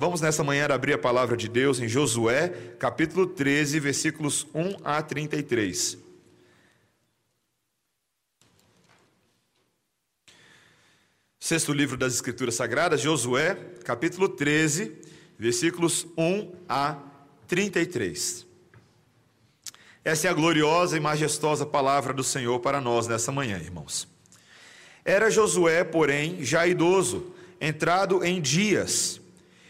Vamos nessa manhã abrir a palavra de Deus em Josué, capítulo 13, versículos 1 a 33. Sexto livro das Escrituras Sagradas, Josué, capítulo 13, versículos 1 a 33. Essa é a gloriosa e majestosa palavra do Senhor para nós nessa manhã, irmãos. Era Josué, porém, já idoso, entrado em dias,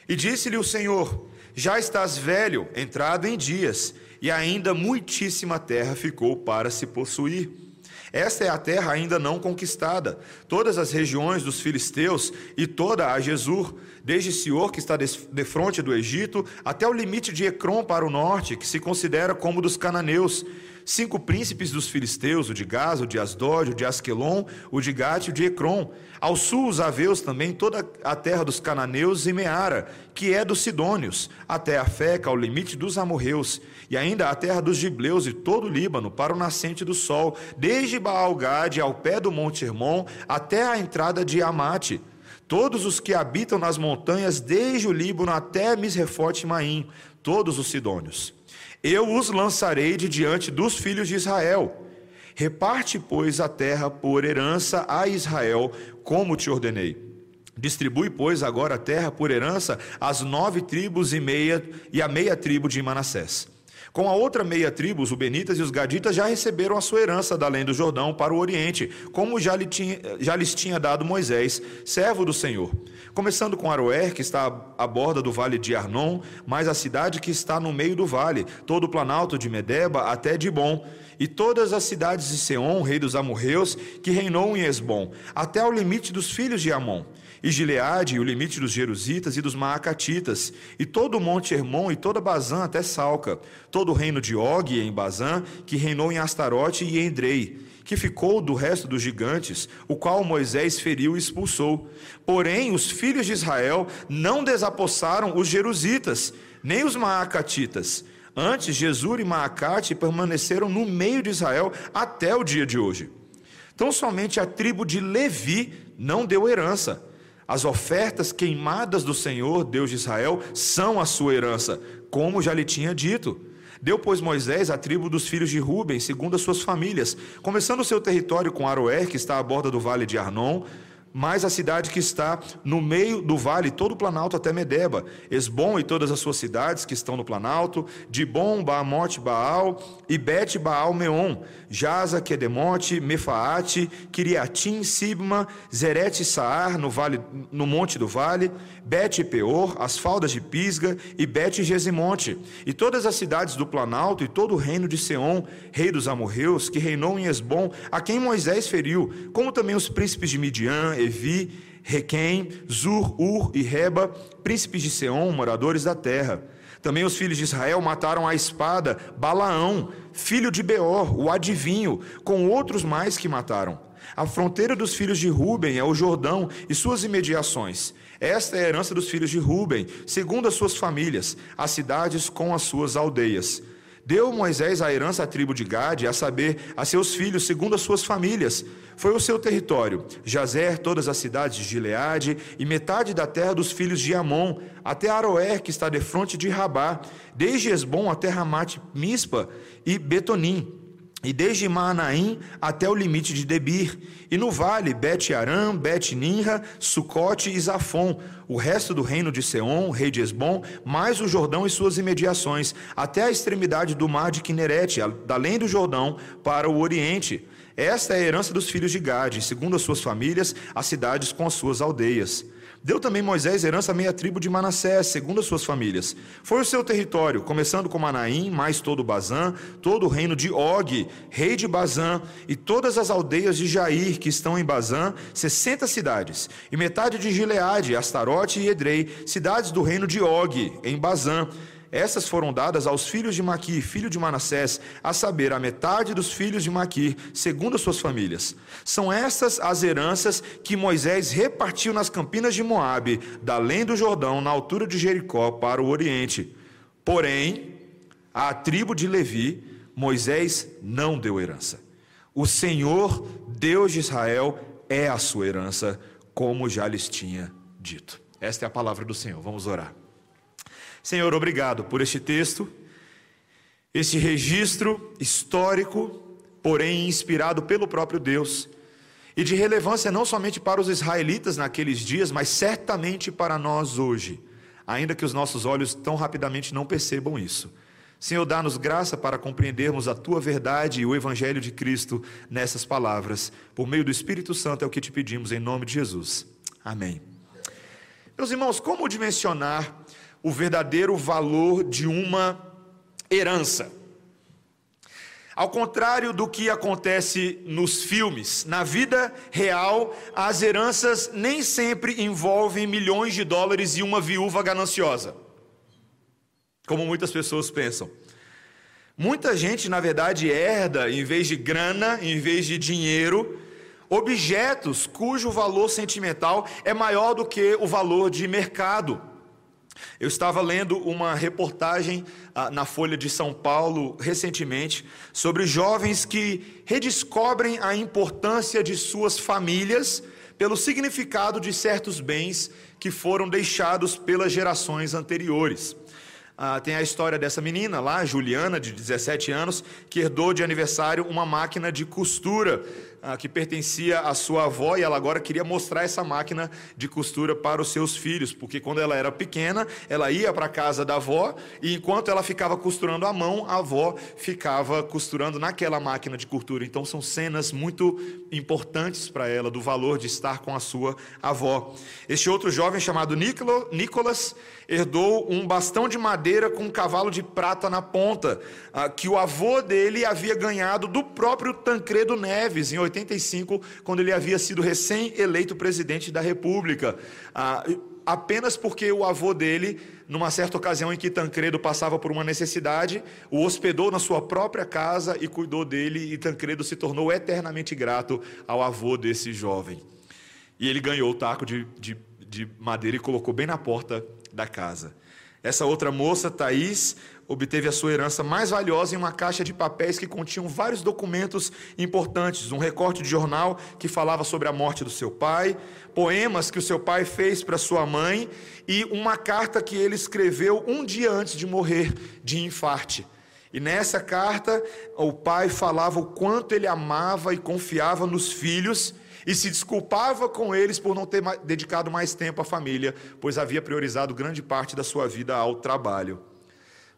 e disse-lhe o Senhor: Já estás velho, entrado em dias, e ainda muitíssima terra ficou para se possuir. Esta é a terra ainda não conquistada, todas as regiões dos filisteus e toda a Jesur, desde Sior, que está de frente do Egito, até o limite de Ecrom para o norte, que se considera como dos cananeus. Cinco príncipes dos filisteus, o de Gaza, o de Asdod, o de Asquelon, o de Gate e o de Ecrom. Ao sul, os aveus também, toda a terra dos cananeus e Meara, que é dos sidônios, até a Feca, ao limite dos amorreus, e ainda a terra dos gibleus e todo o Líbano, para o nascente do sol, desde Baal-Gade ao pé do Monte Hermon, até a entrada de Amate todos os que habitam nas montanhas, desde o Líbano até Misrefote e Maim, todos os sidônios. Eu os lançarei de diante dos filhos de Israel. Reparte, pois, a terra por herança a Israel, como te ordenei. Distribui, pois, agora a terra por herança às nove tribos e meia e a meia tribo de Manassés. Com a outra meia tribo, os Ubenitas e os Gaditas já receberam a sua herança da além do Jordão para o Oriente, como já, lhe tinha, já lhes tinha dado Moisés, servo do Senhor. Começando com Aroer, que está à borda do vale de Arnon, mais a cidade que está no meio do vale, todo o planalto de Medeba até Dibon, e todas as cidades de Seom, rei dos amorreus, que reinou em Esbom, até ao limite dos filhos de Amon e Gileade, o limite dos Jerusitas e dos Maacatitas, e todo o monte Hermon e toda Bazã até Salca, todo o reino de Og em Bazã, que reinou em Astarote e em Drei, que ficou do resto dos gigantes, o qual Moisés feriu e expulsou. Porém, os filhos de Israel não desapossaram os Jerusitas, nem os Maacatitas. Antes, Jesus e Maacate permaneceram no meio de Israel até o dia de hoje. Então, somente a tribo de Levi não deu herança, as ofertas queimadas do Senhor, Deus de Israel, são a sua herança, como já lhe tinha dito. Deu, pois, Moisés a tribo dos filhos de Ruben, segundo as suas famílias, começando o seu território com Aroer, que está à borda do vale de Arnon, mais a cidade que está no meio do vale, todo o planalto até Medeba, Esbom e todas as suas cidades que estão no planalto, Dibom, Baamote, Baal e Bet Baal Meon, Jaza, Quedemote, Mefaate, Kiriatim, Sibma, Zerete Saar, no, vale, no monte do vale, Bet Peor, as faldas de Pisga e Bet Gesimonte, e todas as cidades do planalto e todo o reino de Seom, rei dos amorreus, que reinou em Esbom, a quem Moisés feriu, como também os príncipes de Midian, Evi, Requem, Zur, Ur e Reba, príncipes de Seom, moradores da terra. Também os filhos de Israel mataram a espada Balaão, filho de Beor, o adivinho, com outros mais que mataram. A fronteira dos filhos de Ruben é o Jordão e suas imediações. Esta é a herança dos filhos de Ruben, segundo as suas famílias, as cidades com as suas aldeias. Deu Moisés a herança à tribo de Gade, a saber, a seus filhos, segundo as suas famílias. Foi o seu território, Jazer, todas as cidades de Gileade, e metade da terra dos filhos de Amon, até Aroer, que está defronte de Rabá, desde Esbom até Ramate Mispa e Betonim, e desde Maanaim até o limite de Debir, e no vale Bet-Aram, Bet-Ninra, Sucote e Zafon, o resto do reino de Seom, rei de Esbom, mais o Jordão e suas imediações, até a extremidade do mar de Quinerete, além do Jordão, para o oriente. Esta é a herança dos filhos de Gade, segundo as suas famílias, as cidades com as suas aldeias. Deu também Moisés herança à meia tribo de Manassés, segundo as suas famílias. Foi o seu território, começando com Manaim, mais todo Bazã, todo o reino de Og, rei de Bazã, e todas as aldeias de Jair, que estão em Bazã, sessenta cidades, e metade de Gileade, Astarote e Edrei, cidades do reino de Og, em Bazã, essas foram dadas aos filhos de Maquir, filho de Manassés, a saber, a metade dos filhos de Maquir, segundo as suas famílias. São estas as heranças que Moisés repartiu nas campinas de Moabe, da além do Jordão, na altura de Jericó, para o oriente. Porém, à tribo de Levi, Moisés não deu herança. O Senhor, Deus de Israel, é a sua herança, como já lhes tinha dito. Esta é a palavra do Senhor. Vamos orar. Senhor, obrigado por este texto, este registro histórico, porém inspirado pelo próprio Deus, e de relevância não somente para os israelitas naqueles dias, mas certamente para nós hoje, ainda que os nossos olhos tão rapidamente não percebam isso. Senhor, dá-nos graça para compreendermos a tua verdade e o evangelho de Cristo nessas palavras. Por meio do Espírito Santo é o que te pedimos em nome de Jesus. Amém. Meus irmãos, como dimensionar o verdadeiro valor de uma herança? Ao contrário do que acontece nos filmes, na vida real, as heranças nem sempre envolvem milhões de dólares e uma viúva gananciosa como muitas pessoas pensam. Muita gente, na verdade, herda, em vez de grana, em vez de dinheiro, objetos cujo valor sentimental é maior do que o valor de mercado. Eu estava lendo uma reportagem ah, na Folha de São Paulo recentemente sobre jovens que redescobrem a importância de suas famílias pelo significado de certos bens que foram deixados pelas gerações anteriores. Ah, tem a história dessa menina lá, Juliana, de 17 anos, que herdou de aniversário uma máquina de costura ah, que pertencia à sua avó e ela agora queria mostrar essa máquina de costura para os seus filhos, porque quando ela era pequena, ela ia para a casa da avó e enquanto ela ficava costurando à mão, a avó ficava costurando naquela máquina de costura. Então são cenas muito importantes para ela do valor de estar com a sua avó. Este outro jovem chamado Nicolas herdou um bastão de madeira com um cavalo de prata na ponta, ah, que o avô dele havia ganhado do próprio Tancredo Neves em 85, quando ele havia sido recém-eleito presidente da República. Ah, apenas porque o avô dele, numa certa ocasião em que Tancredo passava por uma necessidade, o hospedou na sua própria casa e cuidou dele, e Tancredo se tornou eternamente grato ao avô desse jovem. E ele ganhou o taco de, de, de madeira e colocou bem na porta da casa. Essa outra moça, Thaís, obteve a sua herança mais valiosa em uma caixa de papéis que continham vários documentos importantes, um recorte de jornal que falava sobre a morte do seu pai, poemas que o seu pai fez para sua mãe e uma carta que ele escreveu um dia antes de morrer de infarte. E nessa carta, o pai falava o quanto ele amava e confiava nos filhos e se desculpava com eles por não ter dedicado mais tempo à família, pois havia priorizado grande parte da sua vida ao trabalho.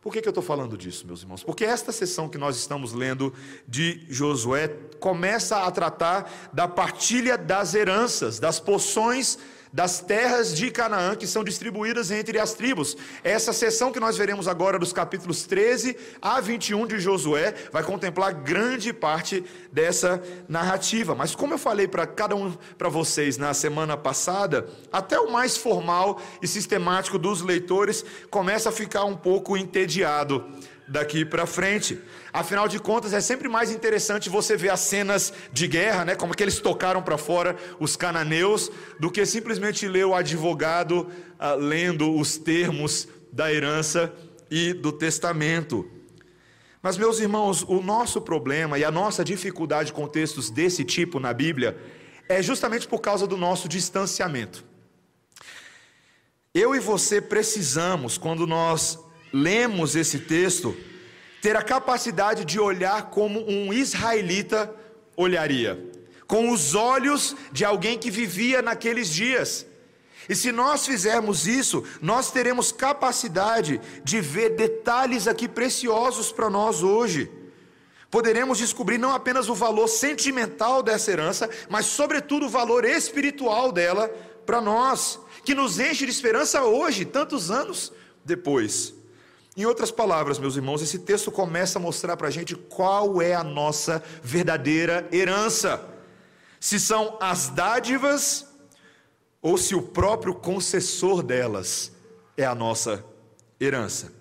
Por que, que eu estou falando disso, meus irmãos? Porque esta sessão que nós estamos lendo de Josué começa a tratar da partilha das heranças, das poções das terras de Canaã que são distribuídas entre as tribos. Essa sessão que nós veremos agora dos capítulos 13 a 21 de Josué vai contemplar grande parte dessa narrativa. Mas como eu falei para cada um para vocês na semana passada, até o mais formal e sistemático dos leitores começa a ficar um pouco entediado daqui para frente. Afinal de contas, é sempre mais interessante você ver as cenas de guerra, né, como que eles tocaram para fora os cananeus, do que simplesmente ler o advogado ah, lendo os termos da herança e do testamento. Mas, meus irmãos, o nosso problema e a nossa dificuldade com textos desse tipo na Bíblia é justamente por causa do nosso distanciamento. Eu e você precisamos, quando nós lemos esse texto, ter a capacidade de olhar como um israelita olharia, com os olhos de alguém que vivia naqueles dias. E se nós fizermos isso, nós teremos capacidade de ver detalhes aqui preciosos para nós hoje. Poderemos descobrir não apenas o valor sentimental dessa herança, mas, sobretudo, o valor espiritual dela para nós, que nos enche de esperança hoje, tantos anos depois. Em outras palavras, meus irmãos, esse texto começa a mostrar para a gente qual é a nossa verdadeira herança: se são as dádivas ou se o próprio concessor delas é a nossa herança.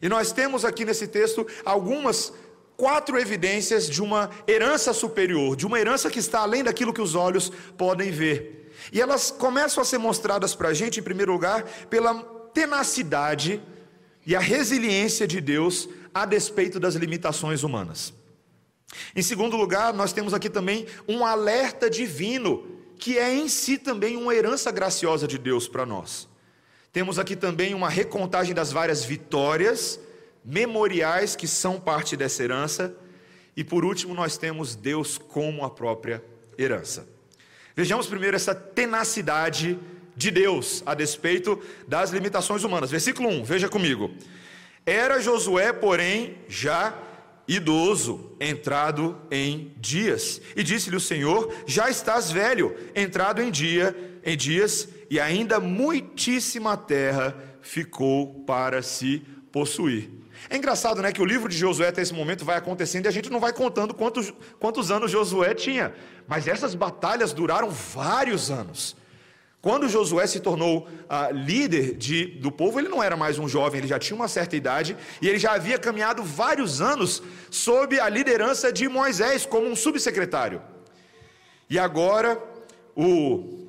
E nós temos aqui nesse texto algumas quatro evidências de uma herança superior, de uma herança que está além daquilo que os olhos podem ver. E elas começam a ser mostradas para a gente, em primeiro lugar, pela tenacidade e a resiliência de Deus a despeito das limitações humanas. Em segundo lugar, nós temos aqui também um alerta divino, que é em si também uma herança graciosa de Deus para nós. Temos aqui também uma recontagem das várias vitórias memoriais que são parte dessa herança. E por último, nós temos Deus como a própria herança. Vejamos primeiro essa tenacidade de Deus a despeito das limitações humanas. Versículo 1, veja comigo. Era Josué, porém, já idoso, entrado em dias. E disse-lhe o Senhor: Já estás velho, entrado em dia, em dias, e ainda muitíssima terra ficou para se possuir. É engraçado, né, que o livro de Josué até esse momento vai acontecendo e a gente não vai contando quantos, quantos anos Josué tinha. Mas essas batalhas duraram vários anos. Quando Josué se tornou ah, líder de, do povo, ele não era mais um jovem, ele já tinha uma certa idade e ele já havia caminhado vários anos sob a liderança de Moisés como um subsecretário. E agora, o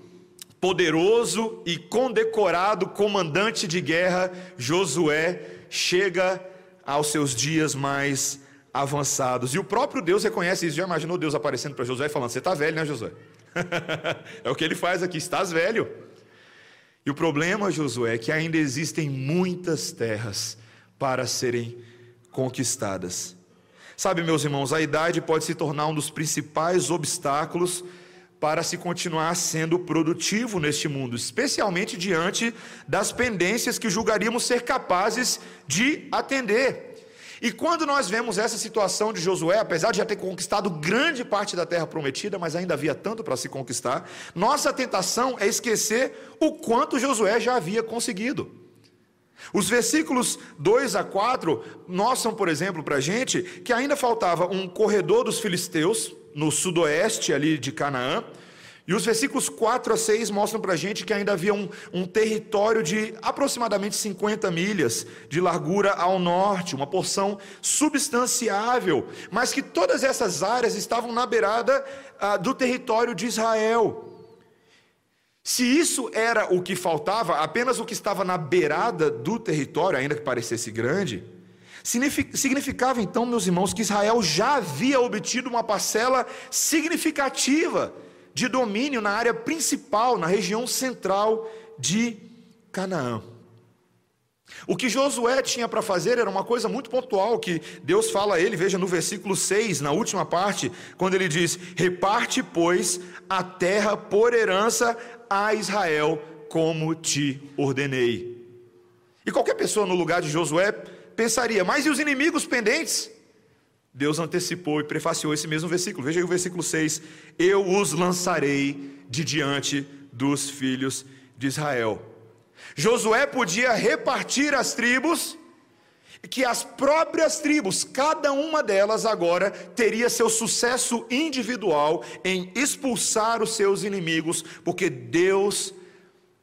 poderoso e condecorado comandante de guerra, Josué, chega aos seus dias mais avançados. E o próprio Deus reconhece isso. Já imaginou Deus aparecendo para Josué e falando: Você está velho, né, Josué? é o que ele faz aqui: Estás velho. E o problema, Josué, é que ainda existem muitas terras para serem conquistadas. Sabe, meus irmãos, a idade pode se tornar um dos principais obstáculos para se continuar sendo produtivo neste mundo, especialmente diante das pendências que julgaríamos ser capazes de atender. E quando nós vemos essa situação de Josué, apesar de já ter conquistado grande parte da terra prometida, mas ainda havia tanto para se conquistar, nossa tentação é esquecer o quanto Josué já havia conseguido. Os versículos 2 a 4 mostram, por exemplo, para a gente que ainda faltava um corredor dos filisteus, no sudoeste ali de Canaã, e os versículos 4 a 6 mostram para a gente que ainda havia um, um, território de aproximadamente 50 milhas de largura ao norte, uma porção substanciável, mas que todas essas áreas estavam na beirada ah, do território de Israel. Se isso era o que faltava, apenas o que estava na beirada do território, ainda que parecesse grande, significava então, meus irmãos, que Israel já havia obtido uma parcela significativa de domínio na área principal, na região central de Canaã. O que Josué tinha para fazer era uma coisa muito pontual que Deus fala a ele, veja no versículo 6, na última parte, quando ele diz: Reparte, pois, a terra por herança a Israel, como te ordenei. E qualquer pessoa no lugar de Josué pensaria: Mas e os inimigos pendentes? Deus antecipou e prefaciou esse mesmo versículo. Veja aí o versículo 6: Eu os lançarei de diante dos filhos de Israel. Josué podia repartir as tribos, que as próprias tribos, cada uma delas agora teria seu sucesso individual em expulsar os seus inimigos, porque Deus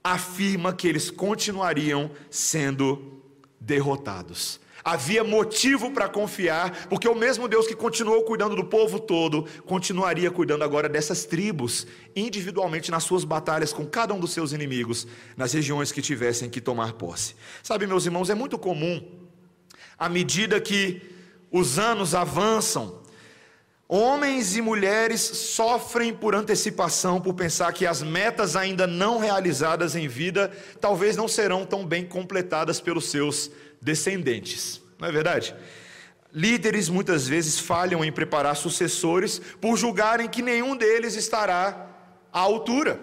afirma que eles continuariam sendo derrotados. Havia motivo para confiar, porque o mesmo Deus que continuou cuidando do povo todo, continuaria cuidando agora dessas tribos, individualmente nas suas batalhas com cada um dos seus inimigos, nas regiões que tivessem que tomar posse. Sabe, meus irmãos, é muito comum, à medida que os anos avançam, Homens e mulheres sofrem por antecipação, por pensar que as metas ainda não realizadas em vida talvez não serão tão bem completadas pelos seus descendentes. Não é verdade? Líderes muitas vezes falham em preparar sucessores por julgarem que nenhum deles estará à altura.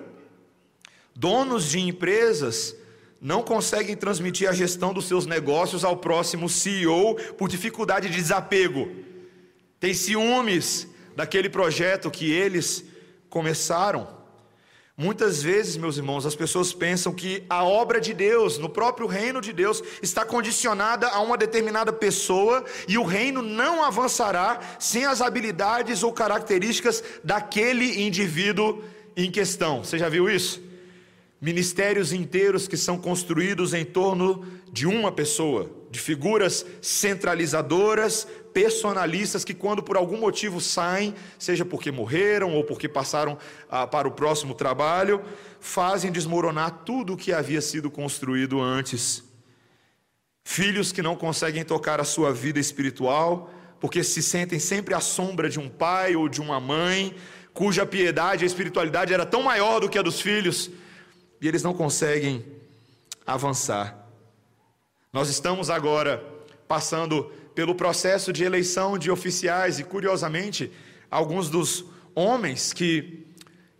Donos de empresas não conseguem transmitir a gestão dos seus negócios ao próximo CEO por dificuldade de desapego. Tem ciúmes daquele projeto que eles começaram. Muitas vezes, meus irmãos, as pessoas pensam que a obra de Deus, no próprio reino de Deus, está condicionada a uma determinada pessoa e o reino não avançará sem as habilidades ou características daquele indivíduo em questão. Você já viu isso? Ministérios inteiros que são construídos em torno de uma pessoa, de figuras centralizadoras, personalistas que, quando por algum motivo saem, seja porque morreram ou porque passaram ah, para o próximo trabalho, fazem desmoronar tudo o que havia sido construído antes. Filhos que não conseguem tocar a sua vida espiritual, porque se sentem sempre à sombra de um pai ou de uma mãe, cuja piedade e espiritualidade era tão maior do que a dos filhos, e eles não conseguem avançar. Nós estamos agora passando pelo processo de eleição de oficiais e, curiosamente, alguns dos homens que,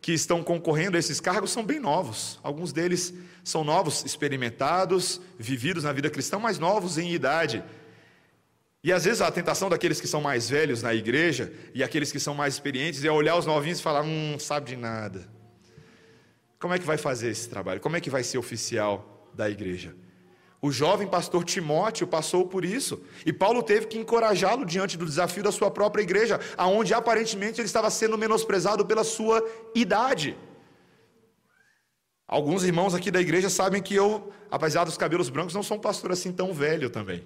que estão concorrendo a esses cargos são bem novos. Alguns deles são novos, experimentados, vividos na vida cristã, mas novos em idade. E às vezes a tentação daqueles que são mais velhos na igreja e aqueles que são mais experientes é olhar os novinhos e falar: hum, não sabe de nada. Como é que vai fazer esse trabalho? Como é que vai ser oficial da igreja? O jovem pastor Timóteo passou por isso, e Paulo teve que encorajá-lo diante do desafio da sua própria igreja, aonde aparentemente ele estava sendo menosprezado pela sua idade. Alguns irmãos aqui da igreja sabem que eu, apesar dos cabelos brancos, não sou um pastor assim tão velho também.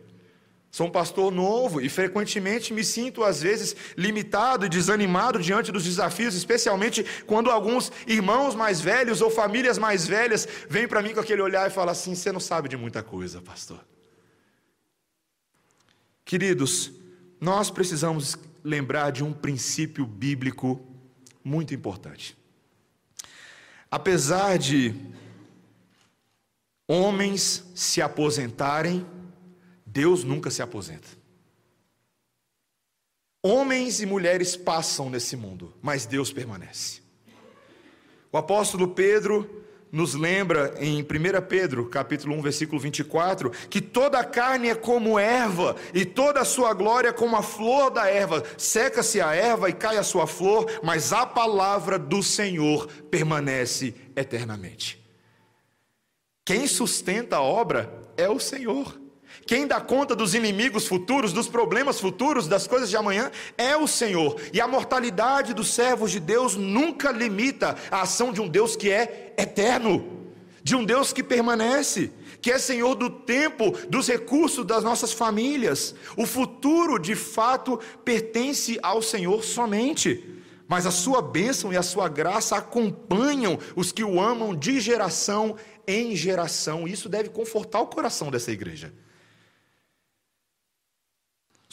Sou um pastor novo e frequentemente me sinto, às vezes, limitado e desanimado diante dos desafios, especialmente quando alguns irmãos mais velhos ou famílias mais velhas vêm para mim com aquele olhar e falam assim: Você não sabe de muita coisa, pastor. Queridos, nós precisamos lembrar de um princípio bíblico muito importante. Apesar de homens se aposentarem, Deus nunca se aposenta. Homens e mulheres passam nesse mundo, mas Deus permanece. O apóstolo Pedro nos lembra em 1 Pedro, capítulo 1, versículo 24, que toda a carne é como erva, e toda a sua glória como a flor da erva. Seca-se a erva e cai a sua flor, mas a palavra do Senhor permanece eternamente. Quem sustenta a obra é o Senhor. Quem dá conta dos inimigos futuros, dos problemas futuros, das coisas de amanhã, é o Senhor. E a mortalidade dos servos de Deus nunca limita a ação de um Deus que é eterno, de um Deus que permanece, que é Senhor do tempo, dos recursos das nossas famílias. O futuro, de fato, pertence ao Senhor somente. Mas a sua bênção e a sua graça acompanham os que o amam de geração em geração. Isso deve confortar o coração dessa igreja.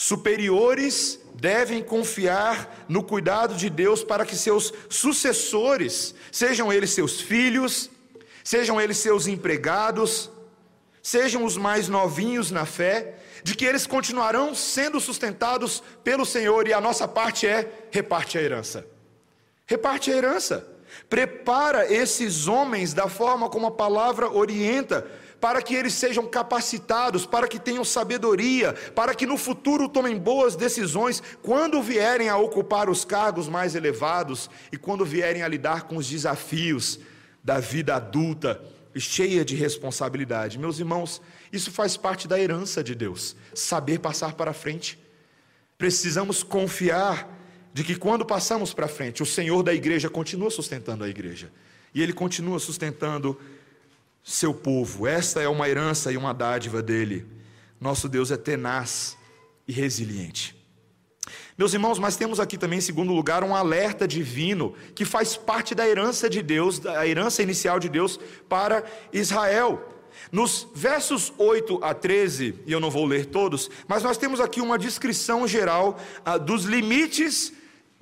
Superiores devem confiar no cuidado de Deus para que seus sucessores, sejam eles seus filhos, sejam eles seus empregados, sejam os mais novinhos na fé, de que eles continuarão sendo sustentados pelo Senhor e a nossa parte é reparte a herança. Reparte a herança. Prepara esses homens da forma como a palavra orienta, para que eles sejam capacitados, para que tenham sabedoria, para que no futuro tomem boas decisões quando vierem a ocupar os cargos mais elevados e quando vierem a lidar com os desafios da vida adulta cheia de responsabilidade. Meus irmãos, isso faz parte da herança de Deus, saber passar para frente. Precisamos confiar de que quando passamos para frente, o Senhor da igreja continua sustentando a igreja. E Ele continua sustentando seu povo. Esta é uma herança e uma dádiva dele. Nosso Deus é tenaz e resiliente. Meus irmãos, mas temos aqui também, em segundo lugar, um alerta divino que faz parte da herança de Deus, da herança inicial de Deus para Israel. Nos versos 8 a 13, e eu não vou ler todos, mas nós temos aqui uma descrição geral ah, dos limites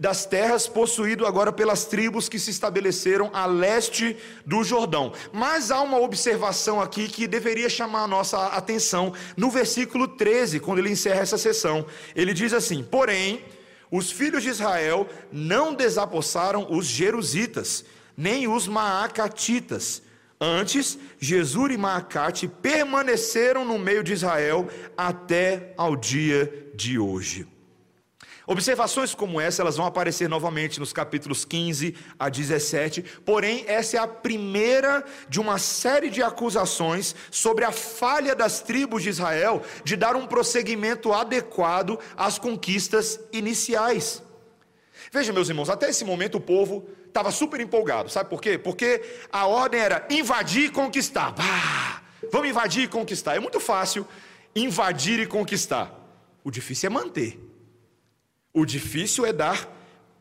das terras possuído agora pelas tribos que se estabeleceram a leste do Jordão. Mas há uma observação aqui que deveria chamar a nossa atenção no versículo 13, quando ele encerra essa sessão. Ele diz assim: Porém, os filhos de Israel não desapossaram os jerusitas, nem os maacatitas. Antes, Jesus e Maacate permaneceram no meio de Israel até ao dia de hoje. Observações como essa, elas vão aparecer novamente nos capítulos 15 a 17, porém, essa é a primeira de uma série de acusações sobre a falha das tribos de Israel de dar um prosseguimento adequado às conquistas iniciais. Veja, meus irmãos, até esse momento o povo estava super empolgado, sabe por quê? Porque a ordem era invadir e conquistar. Ah, vamos invadir e conquistar. É muito fácil invadir e conquistar, o difícil é manter. O difícil é dar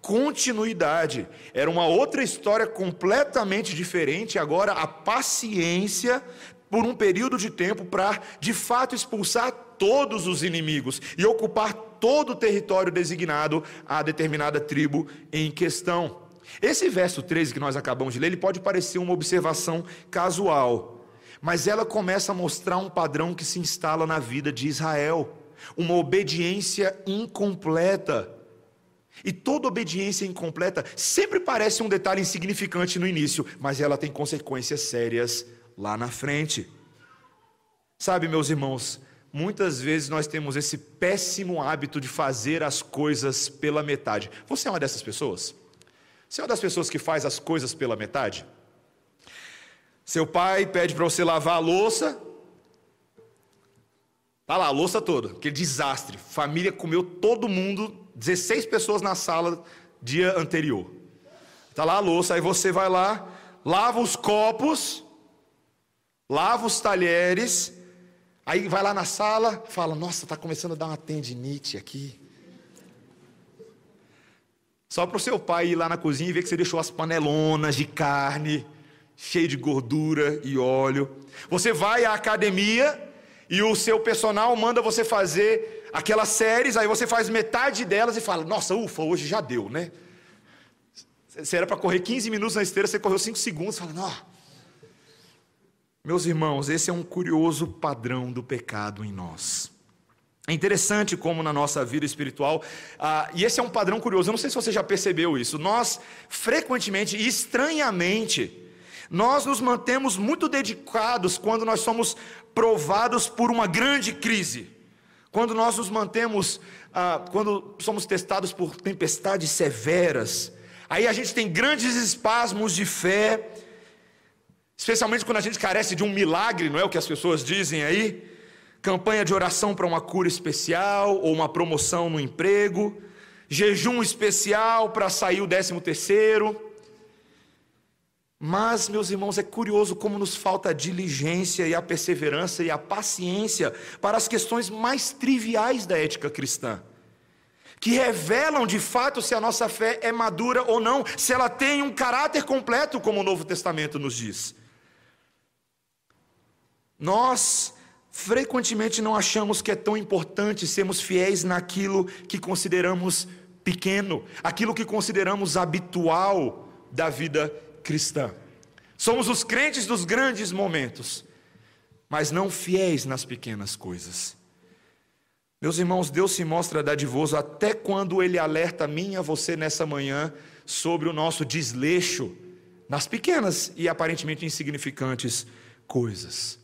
continuidade. Era uma outra história completamente diferente. Agora, a paciência por um período de tempo para, de fato, expulsar todos os inimigos e ocupar todo o território designado à determinada tribo em questão. Esse verso 13 que nós acabamos de ler, ele pode parecer uma observação casual. mas ela começa a mostrar um padrão que se instala na vida de Israel, uma obediência incompleta. E toda obediência incompleta sempre parece um detalhe insignificante no início, mas ela tem consequências sérias lá na frente. Sabe, meus irmãos, muitas vezes nós temos esse péssimo hábito de fazer as coisas pela metade. Você é uma dessas pessoas? Você é uma das pessoas que faz as coisas pela metade? Seu pai pede para você lavar a louça. Tá lá, a louça toda, aquele desastre. Família comeu todo mundo, 16 pessoas na sala dia anterior. Tá lá a louça, aí você vai lá, lava os copos, lava os talheres, Aí vai lá na sala, fala: Nossa, está começando a dar uma tendinite aqui. Só para o seu pai ir lá na cozinha e ver que você deixou as panelonas de carne, cheio de gordura e óleo. Você vai à academia e o seu personal manda você fazer aquelas séries, aí você faz metade delas e fala: Nossa, ufa, hoje já deu, né? Você era para correr 15 minutos na esteira, você correu 5 segundos, fala: Não meus irmãos, esse é um curioso padrão do pecado em nós. É interessante como na nossa vida espiritual, ah, e esse é um padrão curioso, eu não sei se você já percebeu isso, nós frequentemente e estranhamente, nós nos mantemos muito dedicados quando nós somos provados por uma grande crise, quando nós nos mantemos, ah, quando somos testados por tempestades severas, aí a gente tem grandes espasmos de fé, Especialmente quando a gente carece de um milagre, não é o que as pessoas dizem aí? Campanha de oração para uma cura especial ou uma promoção no emprego, jejum especial para sair o décimo terceiro. Mas, meus irmãos, é curioso como nos falta a diligência e a perseverança e a paciência para as questões mais triviais da ética cristã, que revelam de fato se a nossa fé é madura ou não, se ela tem um caráter completo, como o Novo Testamento nos diz. Nós frequentemente não achamos que é tão importante sermos fiéis naquilo que consideramos pequeno, aquilo que consideramos habitual da vida cristã. Somos os crentes dos grandes momentos, mas não fiéis nas pequenas coisas. Meus irmãos, Deus se mostra dadivoso até quando Ele alerta a mim e a você nessa manhã sobre o nosso desleixo nas pequenas e aparentemente insignificantes coisas.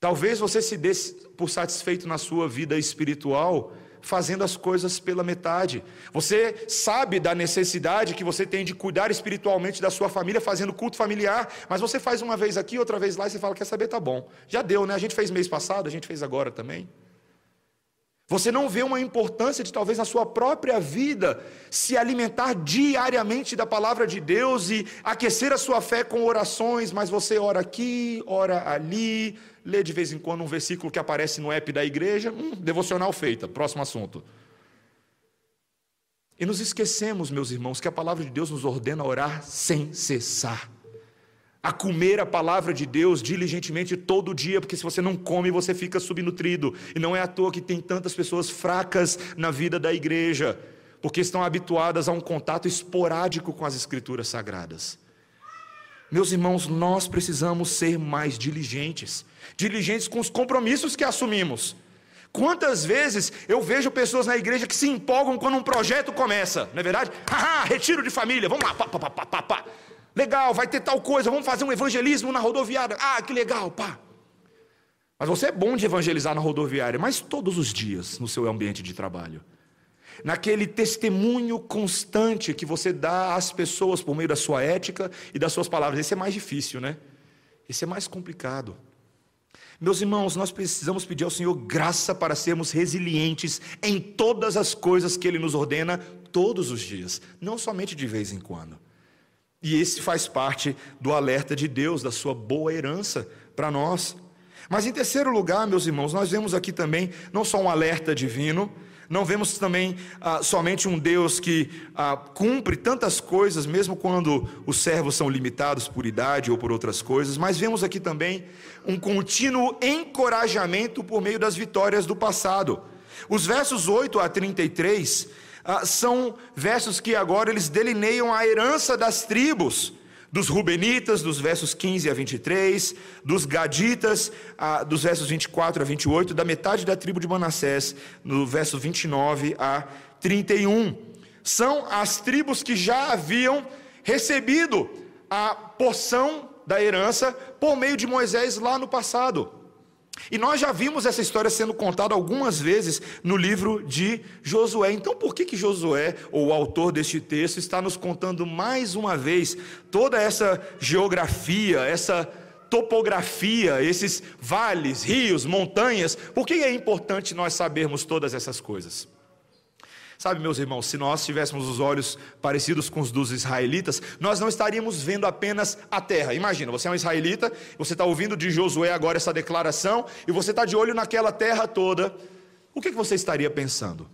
Talvez você se dê por satisfeito na sua vida espiritual fazendo as coisas pela metade. Você sabe da necessidade que você tem de cuidar espiritualmente da sua família, fazendo culto familiar, mas você faz uma vez aqui, outra vez lá e você fala: quer saber, tá bom. Já deu, né? A gente fez mês passado, a gente fez agora também. Você não vê uma importância de talvez na sua própria vida se alimentar diariamente da palavra de Deus e aquecer a sua fé com orações, mas você ora aqui, ora ali, lê de vez em quando um versículo que aparece no app da igreja, hum, devocional feita, próximo assunto. E nos esquecemos, meus irmãos, que a palavra de Deus nos ordena a orar sem cessar a comer a palavra de Deus diligentemente todo dia, porque se você não come, você fica subnutrido. E não é à toa que tem tantas pessoas fracas na vida da igreja, porque estão habituadas a um contato esporádico com as escrituras sagradas. Meus irmãos, nós precisamos ser mais diligentes, diligentes com os compromissos que assumimos. Quantas vezes eu vejo pessoas na igreja que se empolgam quando um projeto começa, não é verdade? Haha, retiro de família, vamos lá, pá, pá, pá, pá, pá. Legal, vai ter tal coisa, vamos fazer um evangelismo na rodoviária. Ah, que legal, pá. Mas você é bom de evangelizar na rodoviária, mas todos os dias no seu ambiente de trabalho. Naquele testemunho constante que você dá às pessoas por meio da sua ética e das suas palavras. Esse é mais difícil, né? Esse é mais complicado. Meus irmãos, nós precisamos pedir ao Senhor graça para sermos resilientes em todas as coisas que Ele nos ordena todos os dias, não somente de vez em quando. E esse faz parte do alerta de Deus, da sua boa herança para nós. Mas em terceiro lugar, meus irmãos, nós vemos aqui também não só um alerta divino, não vemos também ah, somente um Deus que ah, cumpre tantas coisas, mesmo quando os servos são limitados por idade ou por outras coisas, mas vemos aqui também um contínuo encorajamento por meio das vitórias do passado. Os versos 8 a 33 ah, são versos que agora eles delineiam a herança das tribos dos Rubenitas, dos versos 15 a 23, dos Gaditas, dos versos 24 a 28, da metade da tribo de Manassés, no verso 29 a 31. São as tribos que já haviam recebido a porção da herança por meio de Moisés lá no passado. E nós já vimos essa história sendo contada algumas vezes no livro de Josué. Então, por que, que Josué, ou o autor deste texto, está nos contando mais uma vez toda essa geografia, essa topografia, esses vales, rios, montanhas? Por que é importante nós sabermos todas essas coisas? Sabe, meus irmãos, se nós tivéssemos os olhos parecidos com os dos israelitas, nós não estaríamos vendo apenas a terra. Imagina, você é um israelita, você está ouvindo de Josué agora essa declaração, e você está de olho naquela terra toda. O que, que você estaria pensando?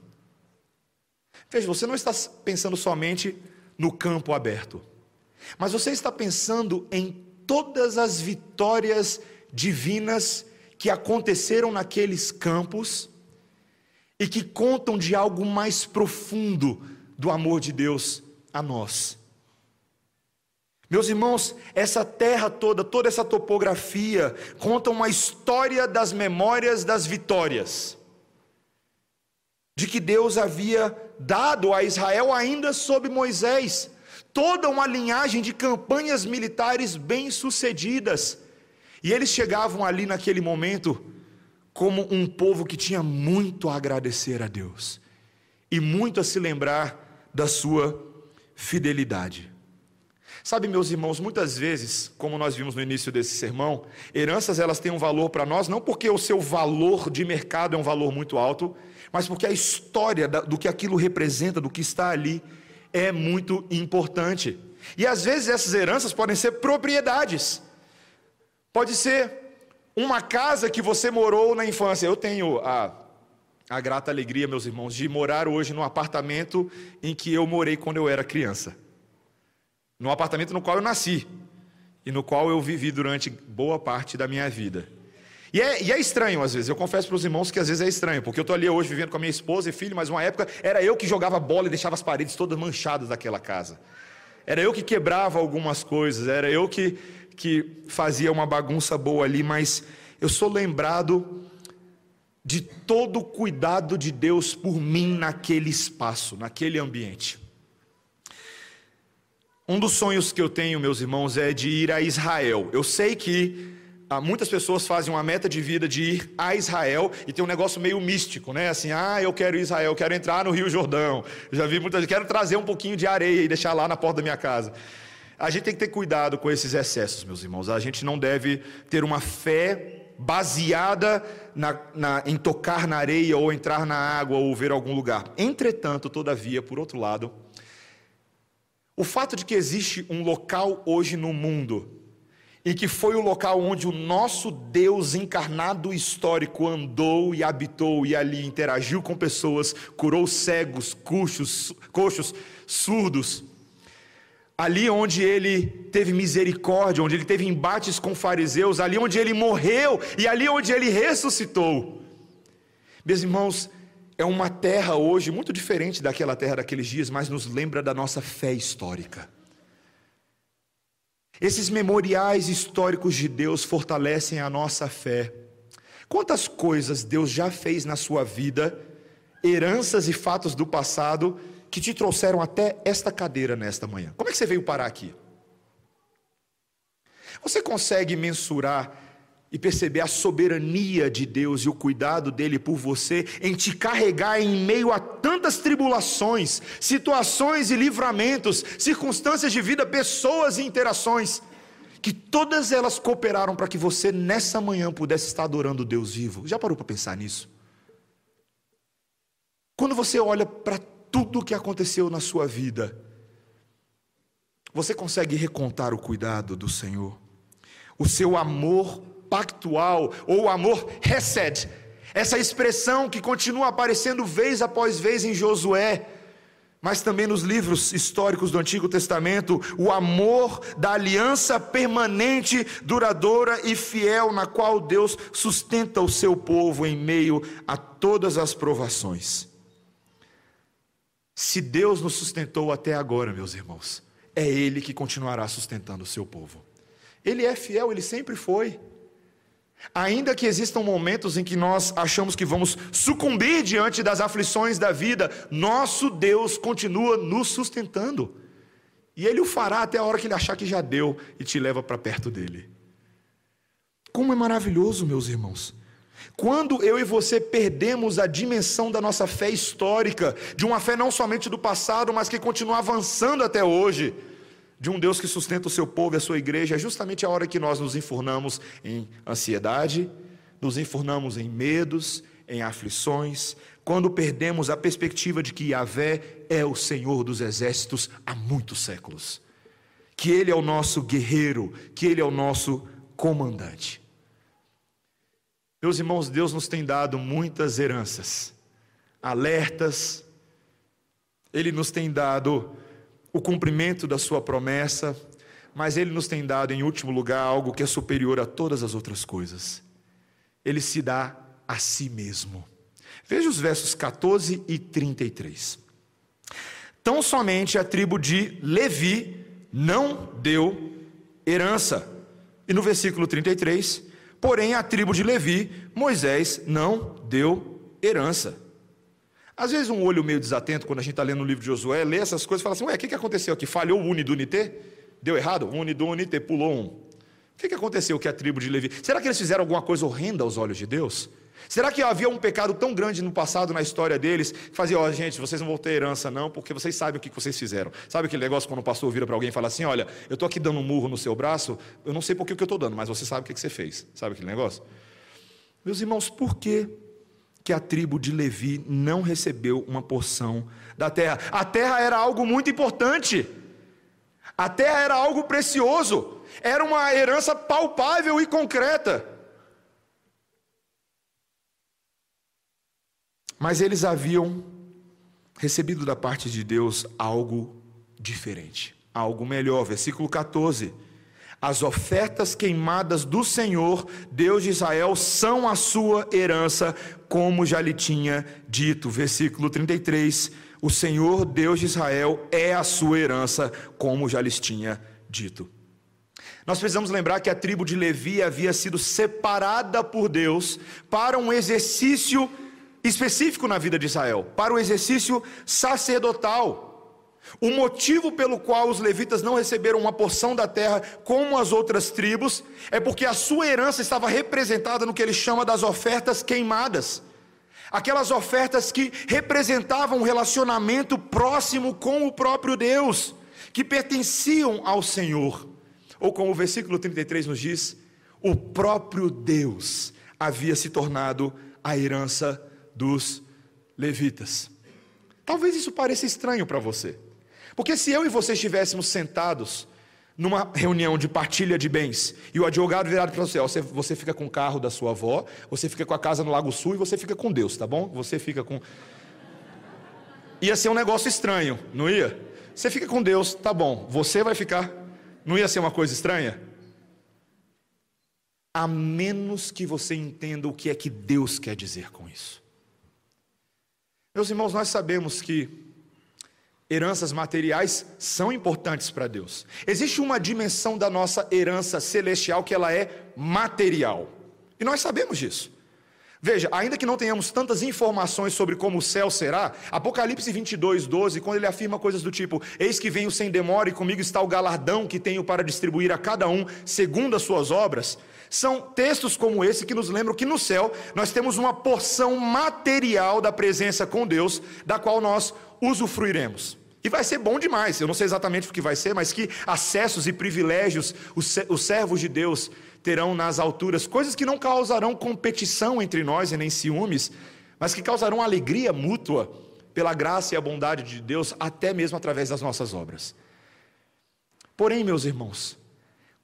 Veja, você não está pensando somente no campo aberto, mas você está pensando em todas as vitórias divinas que aconteceram naqueles campos e que contam de algo mais profundo do amor de Deus a nós. Meus irmãos, essa terra toda, toda essa topografia, conta uma história das memórias das vitórias, de que Deus havia dado a Israel ainda sob Moisés, toda uma linhagem de campanhas militares bem-sucedidas, e eles chegavam ali naquele momento como um povo que tinha muito a agradecer a Deus e muito a se lembrar da sua fidelidade. Sabe, meus irmãos, muitas vezes, como nós vimos no início desse sermão, heranças elas têm um valor para nós, não porque o seu valor de mercado é um valor muito alto, mas porque a história do que aquilo representa, do que está ali, é muito importante. E às vezes essas heranças podem ser propriedades, pode ser uma casa que você morou na infância. Eu tenho a, a grata alegria, meus irmãos, de morar hoje no apartamento em que eu morei quando eu era criança. No apartamento no qual eu nasci e no qual eu vivi durante boa parte da minha vida. E é, e é, estranho às vezes, eu confesso para os irmãos que às vezes é estranho, porque eu estou ali hoje vivendo com a minha esposa e filho, mas uma época era eu que jogava bola e deixava as paredes todas manchadas daquela casa. Era eu que quebrava algumas coisas, era eu que que fazia uma bagunça boa ali, mas eu sou lembrado de todo o cuidado de Deus por mim naquele espaço, naquele ambiente. Um dos sonhos que eu tenho, meus irmãos, é de ir a Israel. Eu sei que ah, muitas pessoas fazem uma meta de vida de ir a Israel e tem um negócio meio místico, né? Assim, ah, eu quero Israel, quero entrar no Rio Jordão. Já vi muitas, quero trazer um pouquinho de areia e deixar lá na porta da minha casa. A gente tem que ter cuidado com esses excessos, meus irmãos. A gente não deve ter uma fé baseada na, na, em tocar na areia ou entrar na água ou ver algum lugar. Entretanto, todavia, por outro lado, o fato de que existe um local hoje no mundo e que foi o local onde o nosso Deus encarnado histórico andou e habitou e ali interagiu com pessoas, curou cegos, coxos, coxos surdos, ali onde ele teve misericórdia, onde ele teve embates com fariseus, ali onde ele morreu e ali onde ele ressuscitou. Meus irmãos, é uma terra hoje muito diferente daquela terra daqueles dias, mas nos lembra da nossa fé histórica. Esses memoriais históricos de Deus fortalecem a nossa fé. Quantas coisas Deus já fez na sua vida, heranças e fatos do passado, que te trouxeram até esta cadeira nesta manhã. Como é que você veio parar aqui? Você consegue mensurar e perceber a soberania de Deus e o cuidado dele por você em te carregar em meio a tantas tribulações, situações e livramentos, circunstâncias de vida, pessoas e interações, que todas elas cooperaram para que você nessa manhã pudesse estar adorando Deus vivo. Já parou para pensar nisso? Quando você olha para tudo o que aconteceu na sua vida, você consegue recontar o cuidado do Senhor, o seu amor pactual ou amor resed, essa expressão que continua aparecendo vez após vez em Josué, mas também nos livros históricos do Antigo Testamento, o amor da aliança permanente, duradoura e fiel, na qual Deus sustenta o seu povo em meio a todas as provações. Se Deus nos sustentou até agora, meus irmãos, é Ele que continuará sustentando o seu povo. Ele é fiel, ele sempre foi. Ainda que existam momentos em que nós achamos que vamos sucumbir diante das aflições da vida, nosso Deus continua nos sustentando. E Ele o fará até a hora que Ele achar que já deu e te leva para perto dele. Como é maravilhoso, meus irmãos. Quando eu e você perdemos a dimensão da nossa fé histórica, de uma fé não somente do passado, mas que continua avançando até hoje, de um Deus que sustenta o seu povo e a sua igreja, é justamente a hora que nós nos enfurnamos em ansiedade, nos enfurnamos em medos, em aflições, quando perdemos a perspectiva de que Yahvé é o Senhor dos exércitos há muitos séculos, que Ele é o nosso guerreiro, que Ele é o nosso comandante. Meus irmãos, Deus nos tem dado muitas heranças, alertas, Ele nos tem dado o cumprimento da sua promessa, mas ele nos tem dado em último lugar algo que é superior a todas as outras coisas. Ele se dá a si mesmo. Veja os versos 14 e 33. Tão somente a tribo de Levi não deu herança. E no versículo 33, porém a tribo de Levi, Moisés não deu herança. Às vezes um olho meio desatento, quando a gente está lendo o livro de Josué, lê essas coisas e fala assim, ué, o que, que aconteceu aqui? Falhou o Unidunité? Deu errado? Unidunité, pulou um. O que, que aconteceu que a tribo de Levi... Será que eles fizeram alguma coisa horrenda aos olhos de Deus? Será que havia um pecado tão grande no passado, na história deles, que fazia, ó, oh, gente, vocês não vão ter herança não, porque vocês sabem o que vocês fizeram. Sabe aquele negócio quando o pastor vira para alguém e fala assim, olha, eu estou aqui dando um murro no seu braço, eu não sei por que eu estou dando, mas você sabe o que, que você fez. Sabe aquele negócio? Meus irmãos, por quê? que a tribo de Levi não recebeu uma porção da terra. A terra era algo muito importante. A terra era algo precioso. Era uma herança palpável e concreta. Mas eles haviam recebido da parte de Deus algo diferente, algo melhor. Versículo 14. As ofertas queimadas do Senhor, Deus de Israel, são a sua herança, como já lhe tinha dito. Versículo 33. O Senhor, Deus de Israel, é a sua herança, como já lhes tinha dito. Nós precisamos lembrar que a tribo de Levi havia sido separada por Deus para um exercício específico na vida de Israel, para o exercício sacerdotal. O motivo pelo qual os levitas não receberam uma porção da terra como as outras tribos é porque a sua herança estava representada no que ele chama das ofertas queimadas. Aquelas ofertas que representavam um relacionamento próximo com o próprio Deus, que pertenciam ao Senhor. Ou como o versículo 33 nos diz, o próprio Deus havia se tornado a herança dos levitas. Talvez isso pareça estranho para você. Porque se eu e você estivéssemos sentados numa reunião de partilha de bens e o advogado virado para você, ó, você, você fica com o carro da sua avó, você fica com a casa no Lago Sul e você fica com Deus, tá bom? Você fica com. Ia ser um negócio estranho, não ia? Você fica com Deus, tá bom. Você vai ficar. Não ia ser uma coisa estranha? A menos que você entenda o que é que Deus quer dizer com isso. Meus irmãos, nós sabemos que heranças materiais são importantes para Deus. Existe uma dimensão da nossa herança celestial que ela é material. E nós sabemos disso. Veja, ainda que não tenhamos tantas informações sobre como o céu será, Apocalipse 22, 12, quando ele afirma coisas do tipo: Eis que venho sem demora e comigo está o galardão que tenho para distribuir a cada um segundo as suas obras. São textos como esse que nos lembram que no céu nós temos uma porção material da presença com Deus, da qual nós usufruiremos. E vai ser bom demais, eu não sei exatamente o que vai ser, mas que acessos e privilégios os servos de Deus terão nas alturas, coisas que não causarão competição entre nós e nem ciúmes, mas que causarão alegria mútua pela graça e a bondade de Deus, até mesmo através das nossas obras. Porém, meus irmãos,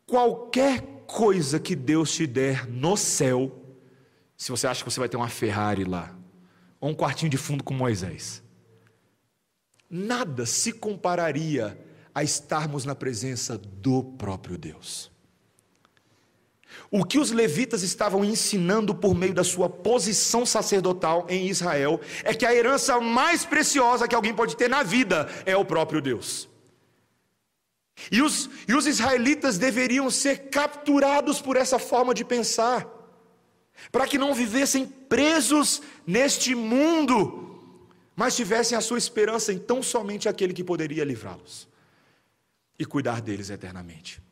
qualquer coisa que Deus te der no céu, se você acha que você vai ter uma Ferrari lá, ou um quartinho de fundo com Moisés, nada se compararia a estarmos na presença do próprio Deus. O que os levitas estavam ensinando por meio da sua posição sacerdotal em Israel é que a herança mais preciosa que alguém pode ter na vida é o próprio Deus. E os, e os israelitas deveriam ser capturados por essa forma de pensar, para que não vivessem presos neste mundo, mas tivessem a sua esperança em tão somente aquele que poderia livrá-los e cuidar deles eternamente.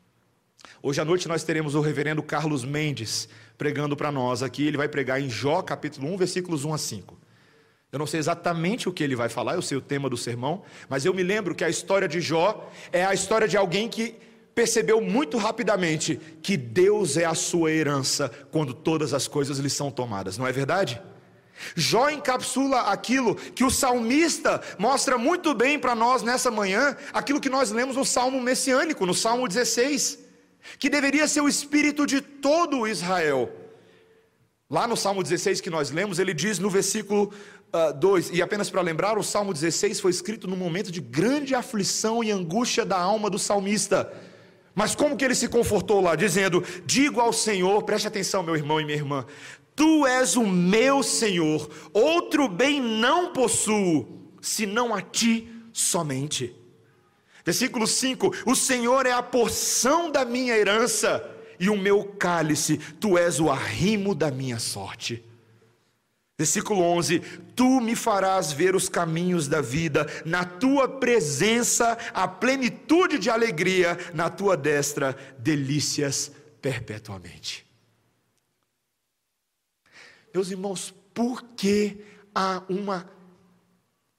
Hoje à noite nós teremos o reverendo Carlos Mendes pregando para nós aqui. Ele vai pregar em Jó, capítulo 1, versículos 1 a 5. Eu não sei exatamente o que ele vai falar, eu sei o tema do sermão, mas eu me lembro que a história de Jó é a história de alguém que percebeu muito rapidamente que Deus é a sua herança quando todas as coisas lhe são tomadas, não é verdade? Jó encapsula aquilo que o salmista mostra muito bem para nós nessa manhã, aquilo que nós lemos no Salmo messiânico, no Salmo 16 que deveria ser o espírito de todo Israel. Lá no Salmo 16 que nós lemos, ele diz no versículo uh, ah, 2, e apenas para lembrar, o Salmo 16 foi escrito num momento de grande aflição e angústia da alma do salmista. Mas como que ele se confortou lá? Dizendo: Digo ao Senhor, preste atenção, meu irmão e minha irmã, Tu és o meu Senhor, outro bem não possuo, senão a Ti somente. Versículo 5: O Senhor é a porção da minha herança e o meu cálice, tu és o arrimo da minha sorte. Versículo 11: Tu me farás ver os caminhos da vida, na tua presença a plenitude de alegria, na tua destra delícias perpetuamente. Meus irmãos, por que há uma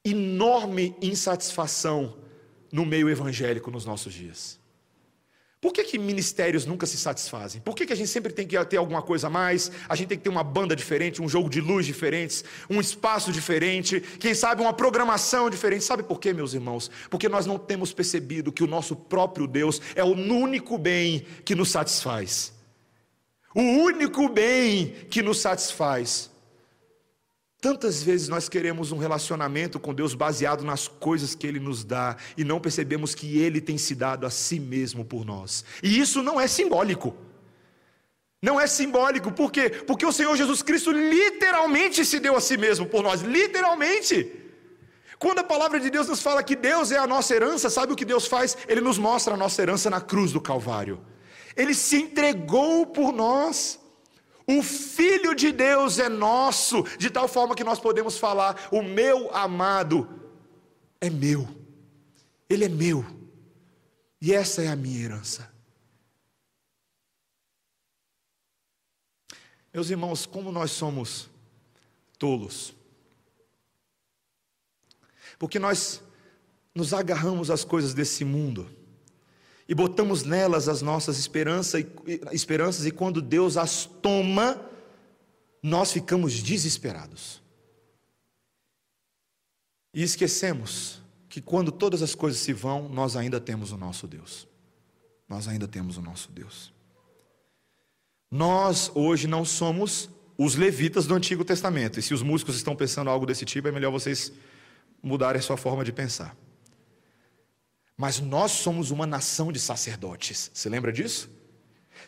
enorme insatisfação no meio evangélico nos nossos dias? Por que, que ministérios nunca se satisfazem? Por que, que a gente sempre tem que ter alguma coisa a mais? A gente tem que ter uma banda diferente, um jogo de luz diferente, um espaço diferente, quem sabe uma programação diferente. Sabe por quê, meus irmãos? Porque nós não temos percebido que o nosso próprio Deus é o único bem que nos satisfaz. O único bem que nos satisfaz. Tantas vezes nós queremos um relacionamento com Deus baseado nas coisas que Ele nos dá e não percebemos que Ele tem se dado a si mesmo por nós. E isso não é simbólico. Não é simbólico, por quê? Porque o Senhor Jesus Cristo literalmente se deu a si mesmo por nós, literalmente. Quando a palavra de Deus nos fala que Deus é a nossa herança, sabe o que Deus faz? Ele nos mostra a nossa herança na cruz do Calvário. Ele se entregou por nós. O Filho de Deus é nosso, de tal forma que nós podemos falar: o meu amado é meu, ele é meu, e essa é a minha herança. Meus irmãos, como nós somos tolos, porque nós nos agarramos às coisas desse mundo, e botamos nelas as nossas esperanças e, esperanças, e quando Deus as toma, nós ficamos desesperados. E esquecemos que quando todas as coisas se vão, nós ainda temos o nosso Deus. Nós ainda temos o nosso Deus. Nós hoje não somos os levitas do Antigo Testamento. E se os músicos estão pensando algo desse tipo, é melhor vocês mudarem a sua forma de pensar. Mas nós somos uma nação de sacerdotes. Você lembra disso?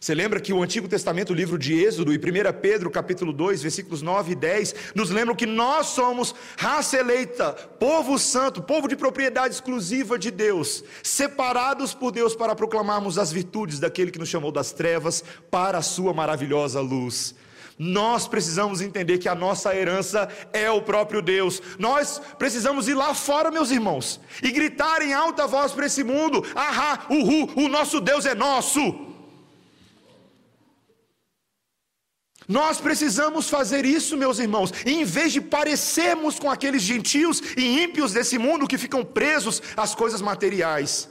Você lembra que o Antigo Testamento, o livro de Êxodo e 1 Pedro, capítulo 2, versículos 9 e 10, nos lembram que nós somos raça eleita, povo santo, povo de propriedade exclusiva de Deus, separados por Deus para proclamarmos as virtudes daquele que nos chamou das trevas para a sua maravilhosa luz. Nós precisamos entender que a nossa herança é o próprio Deus. Nós precisamos ir lá fora, meus irmãos, e gritar em alta voz para esse mundo: ahá, uhu, o nosso Deus é nosso. Nós precisamos fazer isso, meus irmãos, e em vez de parecermos com aqueles gentios e ímpios desse mundo que ficam presos às coisas materiais.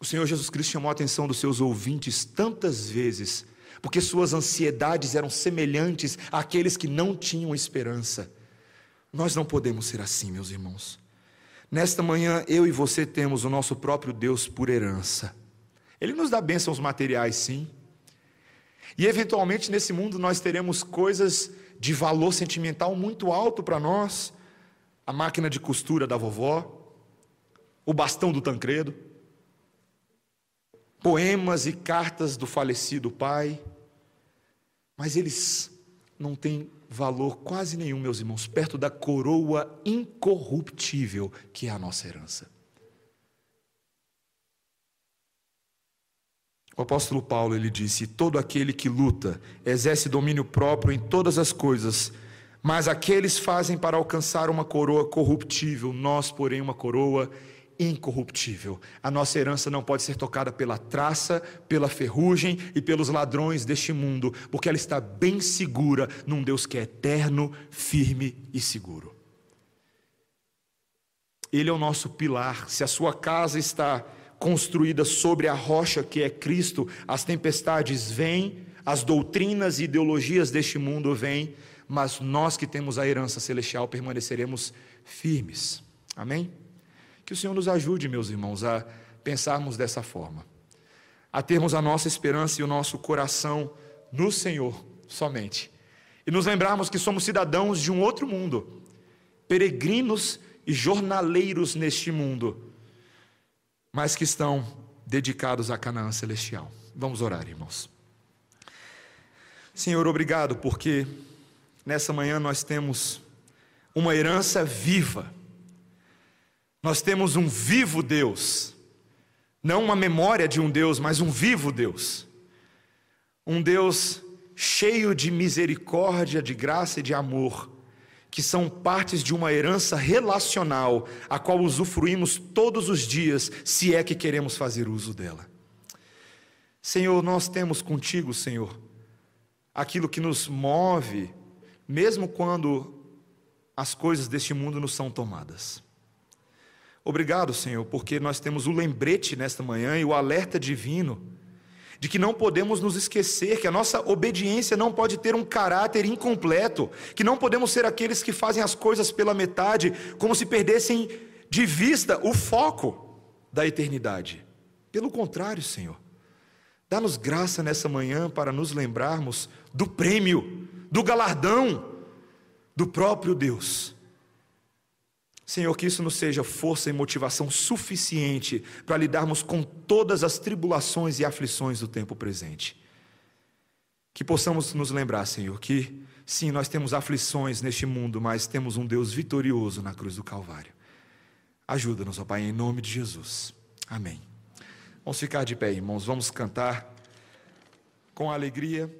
O Senhor Jesus Cristo chamou a atenção dos seus ouvintes tantas vezes, porque suas ansiedades eram semelhantes àqueles que não tinham esperança. Nós não podemos ser assim, meus irmãos. Nesta manhã, eu e você temos o nosso próprio Deus por herança. Ele nos dá bênçãos materiais, sim. E eventualmente nesse mundo nós teremos coisas de valor sentimental muito alto para nós: a máquina de costura da vovó, o bastão do Tancredo poemas e cartas do falecido pai, mas eles não têm valor quase nenhum, meus irmãos, perto da coroa incorruptível que é a nossa herança. O apóstolo Paulo ele disse: Todo aquele que luta exerce domínio próprio em todas as coisas, mas aqueles fazem para alcançar uma coroa corruptível, nós, porém, uma coroa incorruptível. A nossa herança não pode ser tocada pela traça, pela ferrugem e pelos ladrões deste mundo, porque ela está bem segura num Deus que é eterno, firme e seguro. Ele é o nosso pilar. Se a sua casa está construída sobre a rocha que é Cristo, as tempestades vêm, as doutrinas e ideologias deste mundo vêm, mas nós que temos a herança celestial permaneceremos firmes. Amém? Que o Senhor nos ajude, meus irmãos, a pensarmos dessa forma, a termos a nossa esperança e o nosso coração no Senhor somente, e nos lembrarmos que somos cidadãos de um outro mundo, peregrinos e jornaleiros neste mundo, mas que estão dedicados à Canaã celestial. Vamos orar, irmãos. Senhor, obrigado porque nessa manhã nós temos uma herança viva. Nós temos um vivo Deus, não uma memória de um Deus, mas um vivo Deus. Um Deus cheio de misericórdia, de graça e de amor que são partes de uma herança relacional, a qual usufruímos todos os dias, se é que queremos fazer uso dela. Senhor, nós temos contigo, Senhor, aquilo que nos move, mesmo quando as coisas deste mundo nos são tomadas. Obrigado, Senhor, porque nós temos o lembrete nesta manhã e o alerta divino de que não podemos nos esquecer que a nossa obediência não pode ter um caráter incompleto, que não podemos ser aqueles que fazem as coisas pela metade, como se perdessem de vista o foco da eternidade. Pelo contrário, Senhor, dá-nos graça nessa manhã para nos lembrarmos do prêmio, do galardão do próprio Deus Senhor, que isso nos seja força e motivação suficiente para lidarmos com todas as tribulações e aflições do tempo presente. Que possamos nos lembrar, Senhor, que sim, nós temos aflições neste mundo, mas temos um Deus vitorioso na cruz do Calvário. Ajuda-nos, ó Pai, em nome de Jesus. Amém. Vamos ficar de pé, irmãos, vamos cantar com alegria.